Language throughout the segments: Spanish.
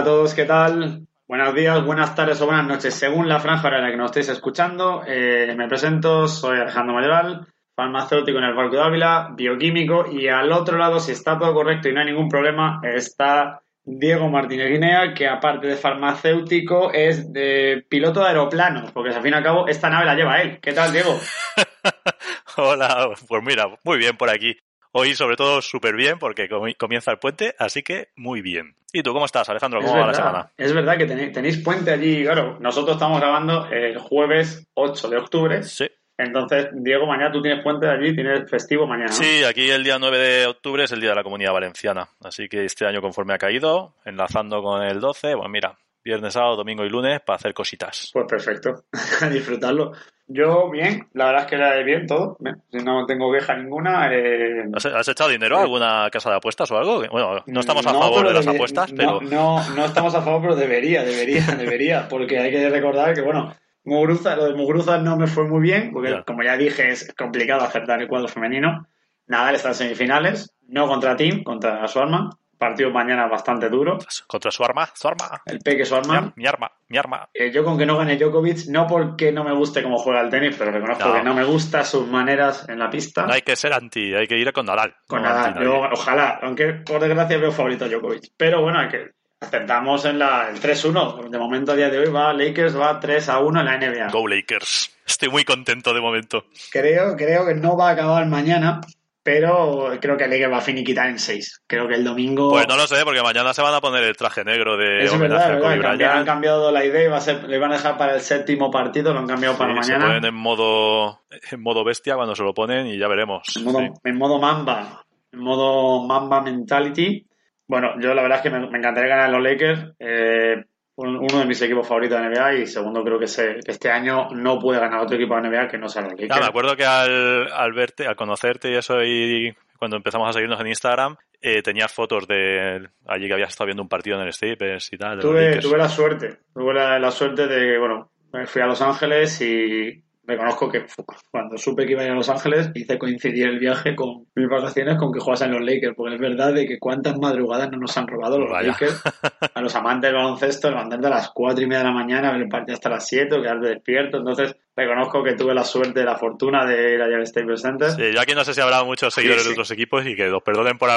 A todos, ¿qué tal? Buenos días, buenas tardes o buenas noches, según la franja en la que nos estéis escuchando. Eh, me presento, soy Alejandro Mayoral, farmacéutico en el Barco de Ávila, bioquímico, y al otro lado, si está todo correcto y no hay ningún problema, está Diego Martínez Guinea, que aparte de farmacéutico es de piloto de aeroplanos, porque al fin y al cabo esta nave la lleva él. ¿Qué tal, Diego? Hola, pues mira, muy bien por aquí. Hoy sobre todo súper bien porque comienza el puente, así que muy bien. ¿Y tú cómo estás, Alejandro? ¿Cómo va la semana? Es verdad que tenéis, puente allí, claro. Nosotros estamos grabando el jueves 8 de octubre. Sí. Entonces, Diego, mañana tú tienes puente allí, tienes festivo mañana. Sí, aquí el día 9 de octubre es el día de la Comunidad Valenciana. Así que este año, conforme ha caído, enlazando con el 12, pues mira, viernes, sábado, domingo y lunes para hacer cositas. Pues perfecto, a disfrutarlo. Yo bien, la verdad es que era bien todo, no tengo queja ninguna. Eh... ¿Has, echado dinero a alguna casa de apuestas o algo? Bueno, no estamos a favor de las apuestas, pero... No, no estamos a favor, pero debería, debería, debería, porque hay que recordar que, bueno, Muguruza, lo de Muguruza no me fue muy bien, porque como ya dije, es complicado acertar el cuadro femenino. Nadal está en semifinales, no contra Team, contra su arma partido mañana bastante duro. Contra su arma, su arma. El Peque su arma. Mi, arma, mi arma. Eh, yo con que no gane Djokovic, no porque no me guste cómo juega el tenis, pero reconozco que no me gustan sus maneras en la pista. No hay que ser anti, hay que ir con Nadal. Con Nadal, ojalá, aunque por desgracia veo favorito a Djokovic. Pero bueno, hay que aceptamos en la, el 3-1. De momento a día de hoy va Lakers, va 3-1 en la NBA. Go Lakers. Estoy muy contento de momento. Creo, creo que no va a acabar mañana, pero creo que Liga va a finiquitar en 6. Creo que el domingo. Pues no lo sé, porque mañana se van a poner el traje negro de es homenaje verdad, a Kobe Han cambiado la idea y va a ser, le van a dejar para el séptimo partido, lo han cambiado para mañana. Se ponen en modo, en modo bestia cuando se lo ponen y ya veremos. En modo, en modo Mamba. En modo Mamba Mentality. Bueno, yo la verdad es que me, encantaría ganar los Lakers. Eh, uno de mis equipos favoritos de NBA y segundo creo que, este año no puede ganar otro equipo de NBA que no sea los Lakers. me acuerdo que al, verte, al conocerte y eso y cuando empezamos a seguirnos en Instagram, eh, tenías fotos de allí que habías estado viendo un partido en el Staples y tal. Tuve, tuve la suerte, tuve la, la suerte de, bueno, fui a Los Ángeles y reconozco que cuando supe que iba a ir a Los Ángeles hice coincidir el viaje con mis vacaciones con que juegas en los Lakers, porque es verdad de que cuántas madrugadas no nos han robado los Lakers. A los amantes del baloncesto, levantarte a las cuatro y media de la mañana, ver el partido hasta las 7 o quedarte despierto, entonces reconozco que tuve la suerte la fortuna de ir allá al Staples Center. Sí, yo aquí no sé si habrá muchos seguidores de otros equipos y que los perdonen por,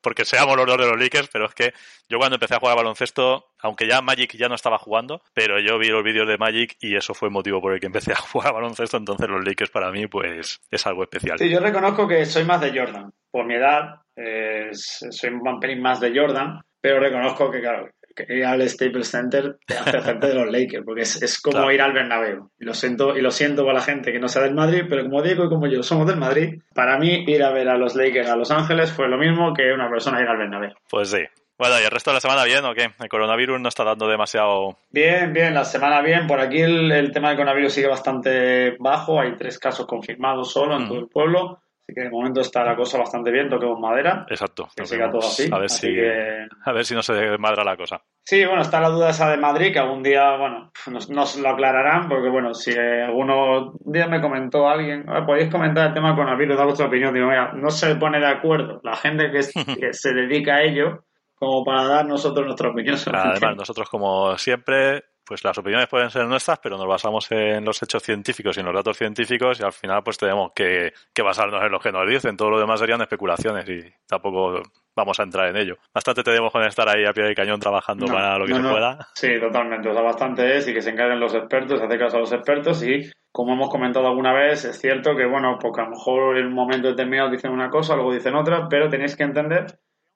porque seamos los dos de los Lakers, pero es que yo cuando empecé a jugar baloncesto, aunque ya Magic ya no estaba jugando, pero yo vi los vídeos de Magic y eso fue el motivo por el que empecé a jugar baloncesto, entonces los Lakers para mí pues es algo especial. Sí, yo reconozco que soy más de Jordan. Por mi edad, eh, soy un pelín más de Jordan, pero reconozco que, claro, que ir al Staples Center te hace hacerte de los Lakers, porque es, como ir al Bernabéu. Y lo siento, y lo siento para la gente que no sea del Madrid, pero como Diego y como yo somos del Madrid, para mí ir a ver a los Lakers a Los Ángeles fue lo mismo que una persona ir al Bernabéu. Pues sí. Bueno, ¿y el resto de la semana bien o qué? El coronavirus no está dando demasiado... Bien, bien, la semana bien. Por aquí el, tema del coronavirus sigue bastante bajo. Hay tres casos confirmados solo en mm. todo el pueblo. Así que de momento está la cosa bastante bien, toquemos madera. Exacto. Que siga todo así. A ver, si, a ver si no se desmadra la cosa. Sí, bueno, está la duda esa de Madrid, que algún día, bueno, nos, lo aclararán, porque bueno, si alguno día me comentó alguien, podéis comentar el tema con coronavirus, dar vuestra opinión, digo, mira, no se pone de acuerdo la gente que, que se dedica a ello como para dar nosotros nuestra opinión. Además, nosotros como siempre pues las opiniones pueden ser nuestras, pero nos basamos en los hechos científicos y en los datos científicos y al final pues tenemos que, basarnos en lo que nos dicen. Todo lo demás serían especulaciones y tampoco vamos a entrar en ello. Bastante tenemos con estar ahí a pie de cañón trabajando para lo que se pueda. Sí, totalmente. O sea, bastante es y que se encarguen los expertos, hacer caso a los expertos y como hemos comentado alguna vez, es cierto que, bueno, porque a lo mejor en un momento determinado dicen una cosa, luego dicen otra, pero tenéis que entender,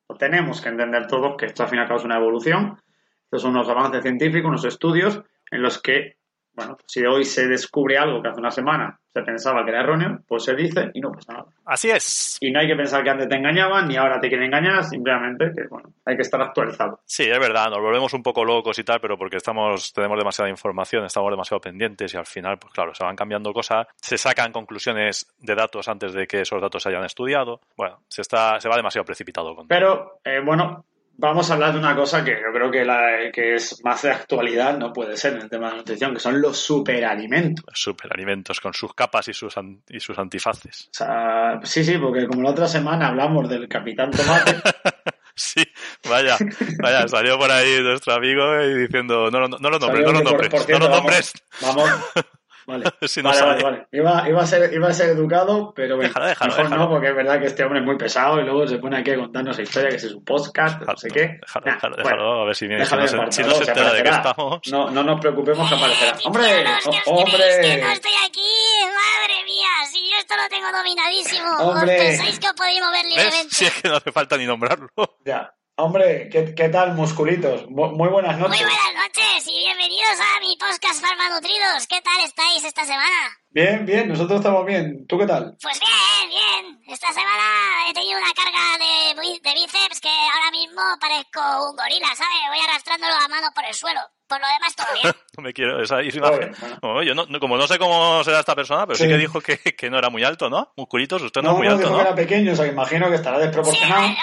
o tenemos que entender todos que esto al fin y al cabo es una evolución estos son unos avances científicos, unos estudios en los que, bueno, si hoy se descubre algo que hace una semana se pensaba que era erróneo, pues se dice y no pasa nada. Así es. Y no hay que pensar que antes te engañaban ni ahora te quieren engañar, simplemente que, bueno, hay que estar actualizado. Sí, es verdad, nos volvemos un poco locos y tal, pero porque estamos tenemos demasiada información, estamos demasiado pendientes y al final, pues claro, se van cambiando cosas, se sacan conclusiones de datos antes de que esos datos se hayan estudiado. Bueno, se está se va demasiado precipitado con Pero, eh, bueno, vamos a hablar de una cosa que yo creo que, la, que es más de actualidad, no puede ser en el tema de la nutrición, que son los superalimentos. los superalimentos con sus capas y sus an- y sus antifaces. O sea, sí, sí, porque como la otra semana hablamos del Capitán Tomate, Sí, vaya, vaya, salió por ahí nuestro amigo y diciendo, no, lo- no, lo nombres, no lo nombres, no lo nombres. Vamos, vamos. Vale, Si no vale, sale. vale, vale. Iba, iba, a ser, iba a ser educado, pero bueno, Déjalo, déjalo, mejor déjalo. no, porque es verdad que este hombre es muy pesado y luego se pone aquí a contarnos la historia, que es un podcast, no sé qué. Déjalo, Nah, déjalo, bueno, déjalo, a ver si, viene, si no se, si no se se entera de que estamos. No, no nos preocupemos que aparecerá. ¡Hombre! Titianos, ¿qué o- os creéis que ¡Hombre! no estoy aquí? ¡Madre mía! Si yo esto lo tengo dominadísimo. Hombre. ¿Os pensáis que os podéis mover ¿Ves? libremente? Si es que no hace falta ni nombrarlo. Ya. Hombre, ¿qué, qué tal, musculitos? Mu- Muy buenas Muy noches. buenas noches y bienvenidos a mi podcast Farmanutridos. ¿Qué tal estáis esta semana? Bien, bien, nosotros estamos bien. ¿Tú qué tal? Pues bien, bien. Esta semana he tenido una carga de, de bíceps que ahora mismo parezco un gorila, ¿sabes? Voy arrastrándolo a mano por el suelo. Por lo demás, todo bien. No me quiero, esa imagen. bueno. Bueno, yo no, no- como no sé cómo será esta persona, pero sí, Sí. que dijo que, que no era muy alto, ¿no? Musculitos, usted no, No, es muy no, alto, dijo ¿no? que era pequeño, o sea, imagino que estará Sí, eh, desproporcionado. eh,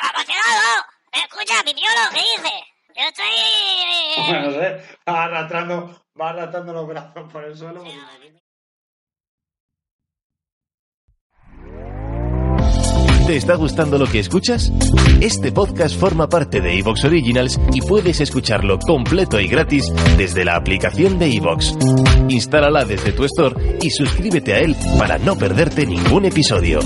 desproporcionado. Escucha, pipiolo, ¿qué dice? Yo estoy... Bueno, no sé, va arrastrando, va arrastrando los brazos por el suelo. ¿Te está gustando lo que escuchas? Este podcast forma parte de Evox Originals y puedes escucharlo completo y gratis desde la aplicación de Evox. Instálala desde tu store y suscríbete a él para no perderte ningún episodio.